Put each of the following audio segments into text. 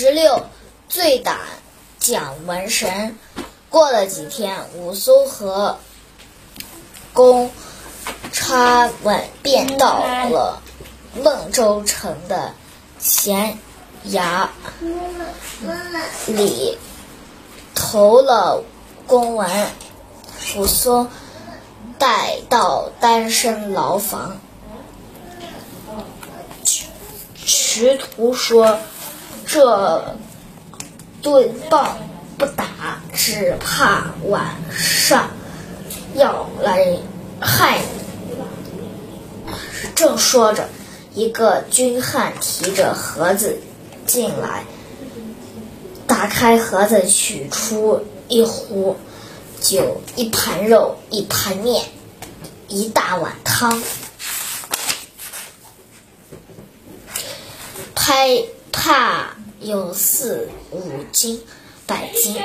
十六，醉打蒋门神。过了几天，武松和公差们便到了孟州城的咸衙里，投了公文。武松带到单身牢房，徐图说：“这顿棒不打，只怕晚上要来害你。”正说着，一个军汉提着盒子进来，打开盒子，取出一壶。酒一盘肉一盘面，一大碗汤，拍怕有四五斤百斤，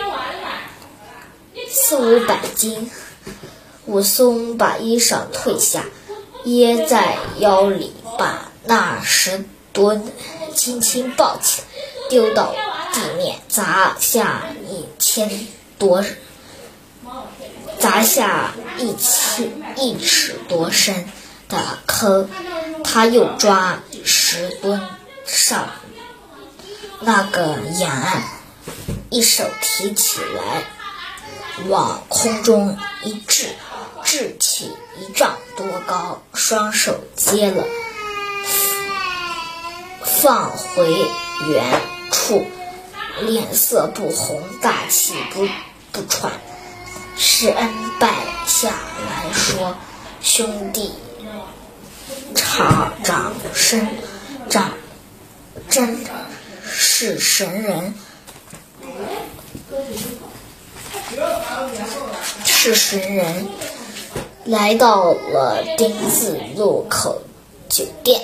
四五百斤。武松把衣裳褪下，掖在腰里，把那十吨轻轻抱起，丢到地面，砸下一千多。砸下一尺一尺多深的坑，他又抓石墩上那个沿岸，一手提起来，往空中一掷，掷起一丈多高，双手接了，放回原处，脸色不红，大气不不喘。施恩拜下来说：“兄弟，长长身长真是神人，是神人。”来到了丁字路口酒店，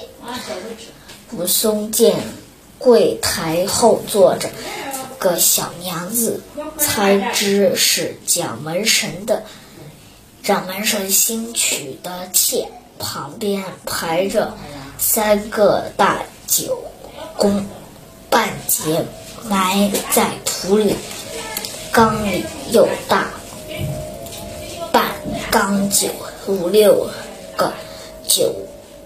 武松见柜台后坐着。个小娘子，猜知是蒋门神的蒋门神新娶的妾，旁边排着三个大酒工，半截埋在土里，缸里又大，半缸酒五六个酒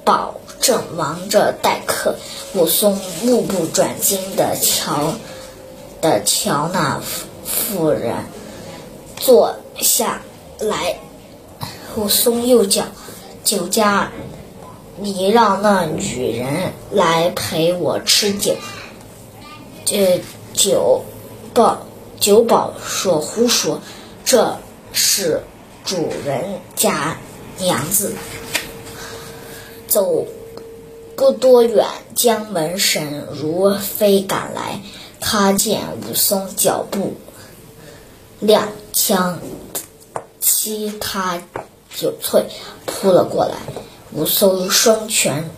保正忙着待客，武松目不转睛地瞧。的瞧那妇人坐下来，武松又叫酒家，你让那女人来陪我吃酒。这酒保酒保说胡说，这是主人家娘子。走不多远，江门神如飞赶来。他见武松脚步踉跄，其他酒萃扑了过来。武松双拳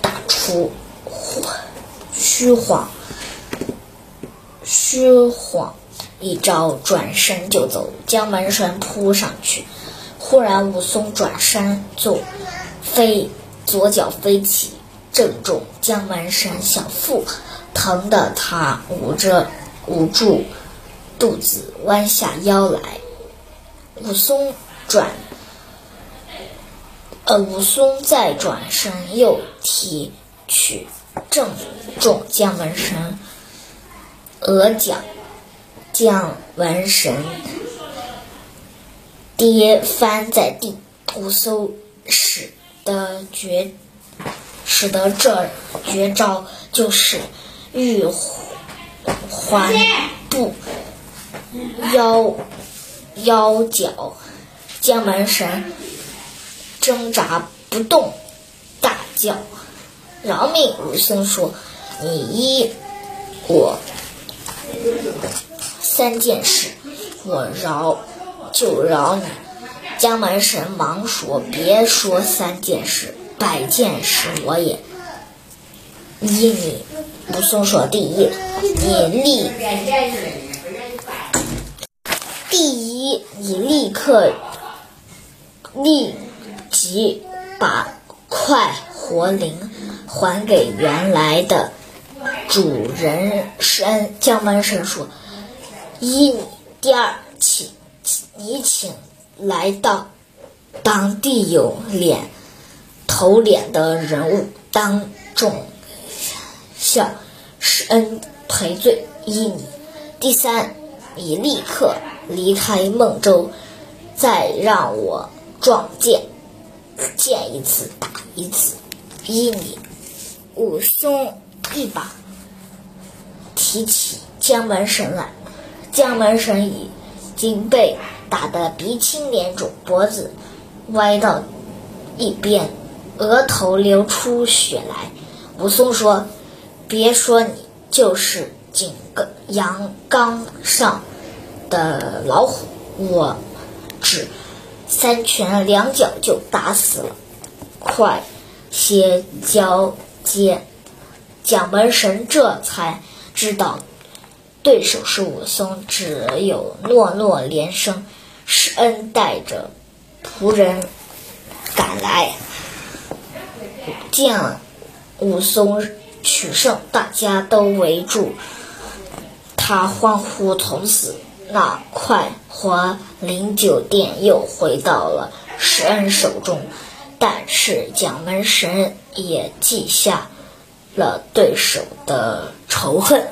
打出虚晃虚晃一招，转身就走。江门神扑上去，忽然武松转身就飞，左脚飞起。正中江门神小腹，疼得他捂着捂住肚子，弯下腰来。武松转，呃，武松再转身又提去，正中江文神额角，江文神跌翻在地。武松使得绝。使得这绝招就是玉环步腰腰脚，江门神挣扎不动，大叫：“饶命！”武松说：“你依我三件事，我饶就饶你。”江门神忙说：“别说三件事。”百件事我也依你。武松说：“第一，你立第一，你立刻立即把快活灵还给原来的主人施恩。江门神说：“依你第二，请你请来到当地有脸头脸的人物当众向施恩赔罪。依你第三，你立刻离开孟州，再让我撞见。”见一次打一次，依你。武松一把提起江门神来，江门神已经被打得鼻青脸肿，脖子歪到一边，额头流出血来。武松说：“别说你，就是井阳冈上的老虎，我只。”三拳两脚就打死了，快些交接！蒋门神这才知道对手是武松，只有诺诺连声。施恩带着仆人赶来，见武松取胜，大家都围住他欢呼同死。那块华林酒店又回到了施恩手中，但是蒋门神也记下了对手的仇恨。